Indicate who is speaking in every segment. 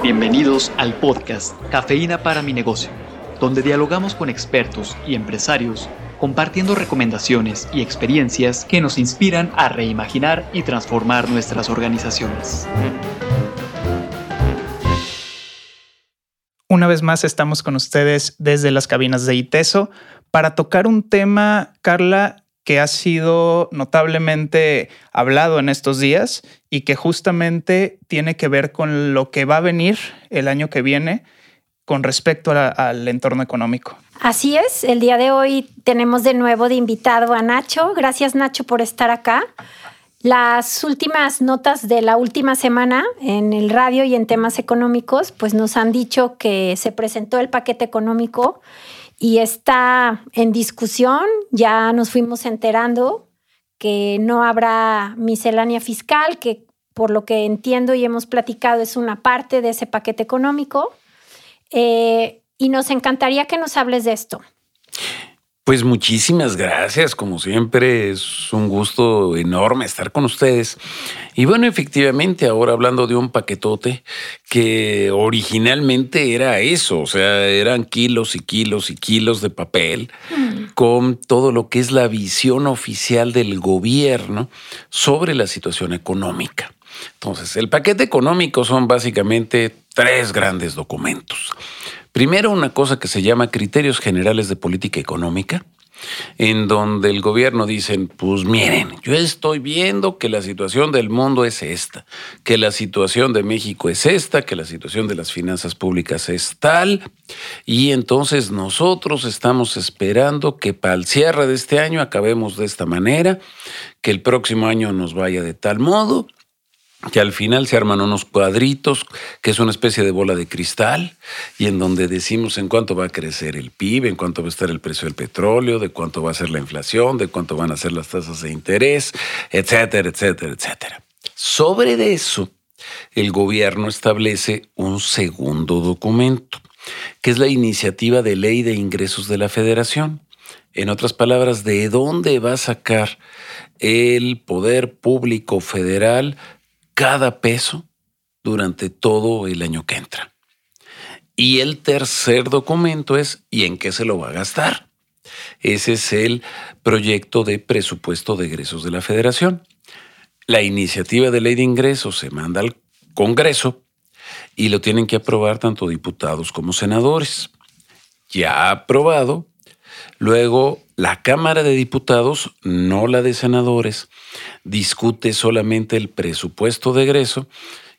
Speaker 1: Bienvenidos al podcast Cafeína para mi negocio, donde dialogamos con expertos y empresarios compartiendo recomendaciones y experiencias que nos inspiran a reimaginar y transformar nuestras organizaciones.
Speaker 2: Una vez más estamos con ustedes desde las cabinas de ITESO para tocar un tema, Carla, que ha sido notablemente hablado en estos días y que justamente tiene que ver con lo que va a venir el año que viene con respecto al entorno económico.
Speaker 3: Así es, el día de hoy tenemos de nuevo de invitado a Nacho. Gracias Nacho por estar acá. Las últimas notas de la última semana en el radio y en temas económicos, pues nos han dicho que se presentó el paquete económico y está en discusión. Ya nos fuimos enterando que no habrá miscelánea fiscal, que por lo que entiendo y hemos platicado es una parte de ese paquete económico. Eh, y nos encantaría que nos hables de esto.
Speaker 4: Pues muchísimas gracias, como siempre, es un gusto enorme estar con ustedes. Y bueno, efectivamente, ahora hablando de un paquetote que originalmente era eso, o sea, eran kilos y kilos y kilos de papel mm. con todo lo que es la visión oficial del gobierno sobre la situación económica. Entonces, el paquete económico son básicamente tres grandes documentos. Primero, una cosa que se llama Criterios Generales de Política Económica, en donde el gobierno dice, pues miren, yo estoy viendo que la situación del mundo es esta, que la situación de México es esta, que la situación de las finanzas públicas es tal, y entonces nosotros estamos esperando que para el cierre de este año acabemos de esta manera, que el próximo año nos vaya de tal modo, que al final se arman unos cuadritos, que es una especie de bola de cristal, y en donde decimos en cuánto va a crecer el PIB, en cuánto va a estar el precio del petróleo, de cuánto va a ser la inflación, de cuánto van a ser las tasas de interés, etcétera, etcétera, etcétera. Sobre eso, el gobierno establece un segundo documento, que es la iniciativa de ley de ingresos de la federación. En otras palabras, ¿de dónde va a sacar el poder público federal cada peso durante todo el año que entra. Y el tercer documento es ¿y en qué se lo va a gastar? Ese es el proyecto de presupuesto de egresos de la federación. La iniciativa de ley de ingresos se manda al Congreso y lo tienen que aprobar tanto diputados como senadores. Ya aprobado, luego la Cámara de Diputados, no la de senadores, discute solamente el presupuesto de egreso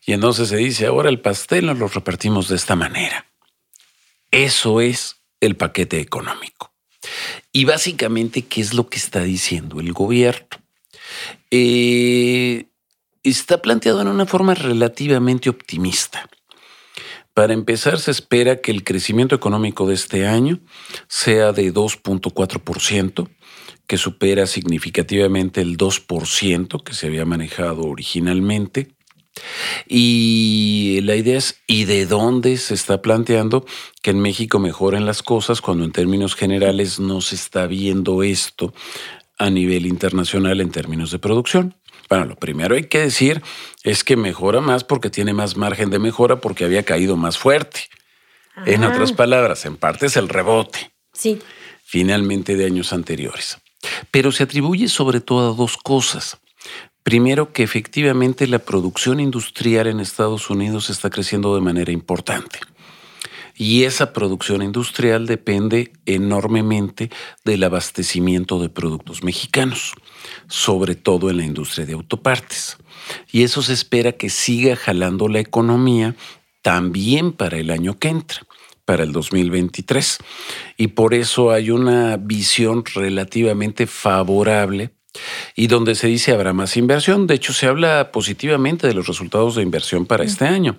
Speaker 4: y entonces se dice, ahora el pastel nos lo repartimos de esta manera. Eso es el paquete económico. Y básicamente, ¿qué es lo que está diciendo el gobierno? Eh, está planteado en una forma relativamente optimista. Para empezar, se espera que el crecimiento económico de este año sea de 2.4%, que supera significativamente el 2% que se había manejado originalmente. Y la idea es, ¿y de dónde se está planteando que en México mejoren las cosas cuando en términos generales no se está viendo esto a nivel internacional en términos de producción? Bueno, lo primero hay que decir es que mejora más porque tiene más margen de mejora porque había caído más fuerte. En otras palabras, en parte es el rebote.
Speaker 3: Sí.
Speaker 4: Finalmente de años anteriores. Pero se atribuye sobre todo a dos cosas. Primero, que efectivamente la producción industrial en Estados Unidos está creciendo de manera importante. Y esa producción industrial depende enormemente del abastecimiento de productos mexicanos, sobre todo en la industria de autopartes. Y eso se espera que siga jalando la economía también para el año que entra para el 2023. Y por eso hay una visión relativamente favorable y donde se dice habrá más inversión. De hecho, se habla positivamente de los resultados de inversión para este año,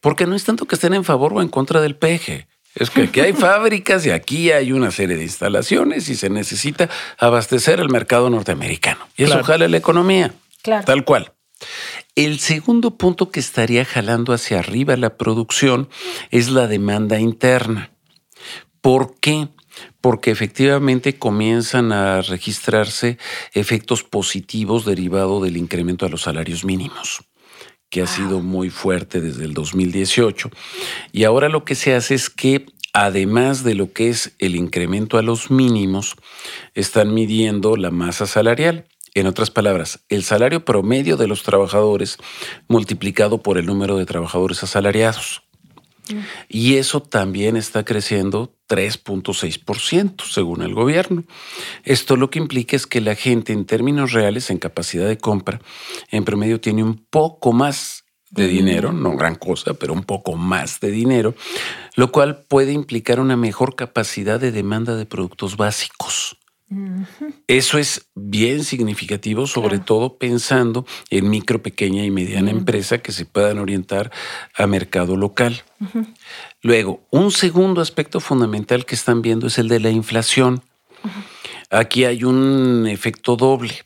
Speaker 4: porque no es tanto que estén en favor o en contra del peje. Es que aquí hay fábricas y aquí hay una serie de instalaciones y se necesita abastecer el mercado norteamericano. Y eso jala la economía. Tal cual. El segundo punto que estaría jalando hacia arriba la producción es la demanda interna. ¿Por qué? Porque efectivamente comienzan a registrarse efectos positivos derivados del incremento a los salarios mínimos que ha sido muy fuerte desde el 2018. Y ahora lo que se hace es que además de lo que es el incremento a los mínimos, están midiendo la masa salarial. En otras palabras, el salario promedio de los trabajadores multiplicado por el número de trabajadores asalariados. Y eso también está creciendo 3.6% según el gobierno. Esto lo que implica es que la gente en términos reales, en capacidad de compra, en promedio tiene un poco más de dinero, no gran cosa, pero un poco más de dinero, lo cual puede implicar una mejor capacidad de demanda de productos básicos. Eso es bien significativo, sobre todo pensando en micro, pequeña y mediana empresa que se puedan orientar a mercado local. Luego, un segundo aspecto fundamental que están viendo es el de la inflación. Aquí hay un efecto doble.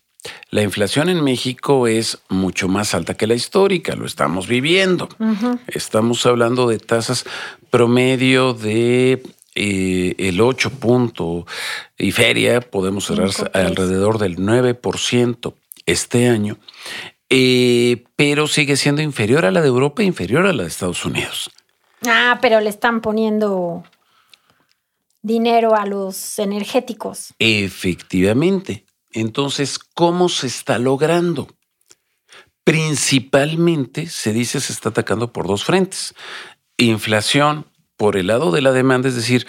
Speaker 4: La inflación en México es mucho más alta que la histórica, lo estamos viviendo. Estamos hablando de tasas promedio de eh, el 8 punto y feria, podemos cerrar alrededor del 9% este año, eh, pero sigue siendo inferior a la de Europa e inferior a la de Estados Unidos.
Speaker 3: Ah, pero le están poniendo dinero a los energéticos.
Speaker 4: Efectivamente. Entonces, ¿cómo se está logrando? Principalmente, se dice, se está atacando por dos frentes. Inflación por el lado de la demanda, es decir,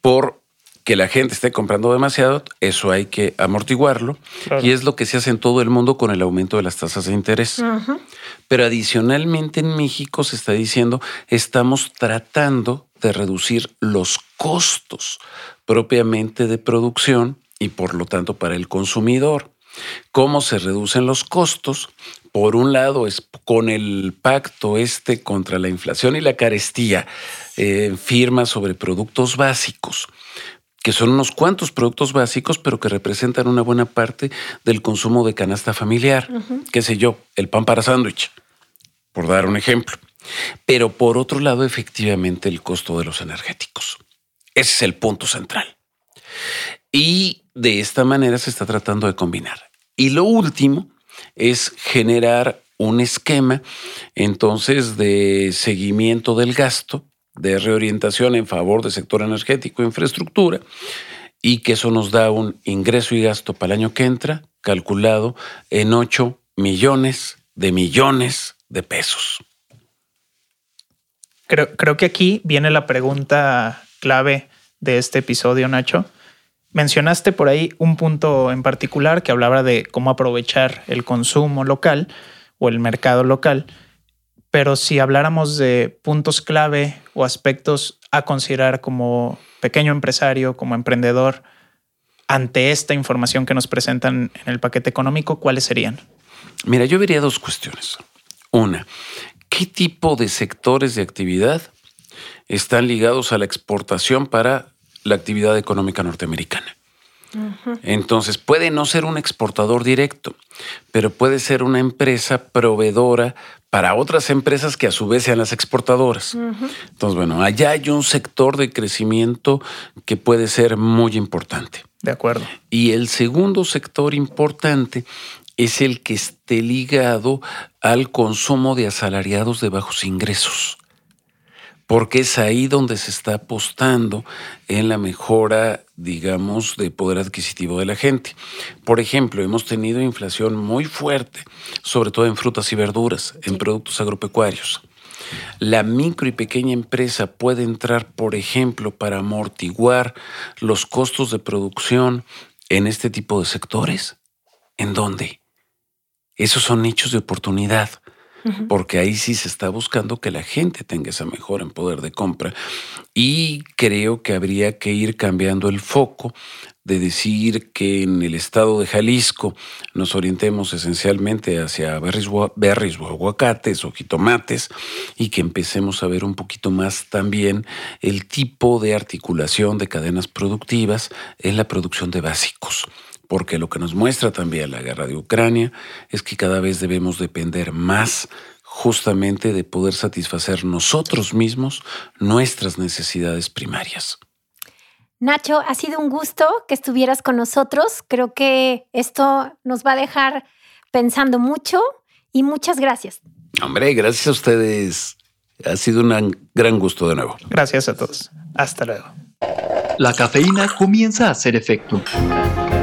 Speaker 4: por que la gente esté comprando demasiado, eso hay que amortiguarlo. Y es lo que se hace en todo el mundo con el aumento de las tasas de interés. Pero adicionalmente en México se está diciendo, estamos tratando de reducir los costos propiamente de producción y por lo tanto para el consumidor. ¿Cómo se reducen los costos? Por un lado es con el pacto este contra la inflación y la carestía, eh, firma sobre productos básicos que son unos cuantos productos básicos, pero que representan una buena parte del consumo de canasta familiar, qué sé yo, el pan para sándwich, por dar un ejemplo. Pero por otro lado, efectivamente, el costo de los energéticos. Ese es el punto central. Y de esta manera se está tratando de combinar. Y lo último es generar un esquema entonces de seguimiento del gasto, de reorientación en favor del sector energético e infraestructura, y que eso nos da un ingreso y gasto para el año que entra calculado en 8 millones de millones de pesos.
Speaker 2: Creo, creo que aquí viene la pregunta clave de este episodio, Nacho. Mencionaste por ahí un punto en particular que hablaba de cómo aprovechar el consumo local o el mercado local, pero si habláramos de puntos clave o aspectos a considerar como pequeño empresario, como emprendedor, ante esta información que nos presentan en el paquete económico, ¿cuáles serían?
Speaker 4: Mira, yo vería dos cuestiones. Una, ¿qué tipo de sectores de actividad están ligados a la exportación para la actividad económica norteamericana. Entonces puede no ser un exportador directo, pero puede ser una empresa proveedora para otras empresas que a su vez sean las exportadoras. Entonces, bueno, allá hay un sector de crecimiento que puede ser muy importante.
Speaker 2: De acuerdo.
Speaker 4: Y el segundo sector importante es el que esté ligado al consumo de asalariados de bajos ingresos porque es ahí donde se está apostando en la mejora, digamos, de poder adquisitivo de la gente. Por ejemplo, hemos tenido inflación muy fuerte, sobre todo en frutas y verduras, en productos agropecuarios. La micro y pequeña empresa puede entrar, por ejemplo, para amortiguar los costos de producción en este tipo de sectores. ¿En dónde? Esos son nichos de oportunidad porque ahí sí se está buscando que la gente tenga esa mejora en poder de compra. Y creo que habría que ir cambiando el foco de decir que en el estado de Jalisco nos orientemos esencialmente hacia berries, berries o aguacates o jitomates y que empecemos a ver un poquito más también el tipo de articulación de cadenas productivas en la producción de básicos porque lo que nos muestra también la guerra de Ucrania es que cada vez debemos depender más justamente de poder satisfacer nosotros mismos nuestras necesidades primarias.
Speaker 3: Nacho, ha sido un gusto que estuvieras con nosotros. Creo que esto nos va a dejar pensando mucho y muchas gracias.
Speaker 4: Hombre, gracias a ustedes. Ha sido un gran gusto de nuevo.
Speaker 2: Gracias a todos. Hasta luego.
Speaker 1: La cafeína comienza a hacer efecto.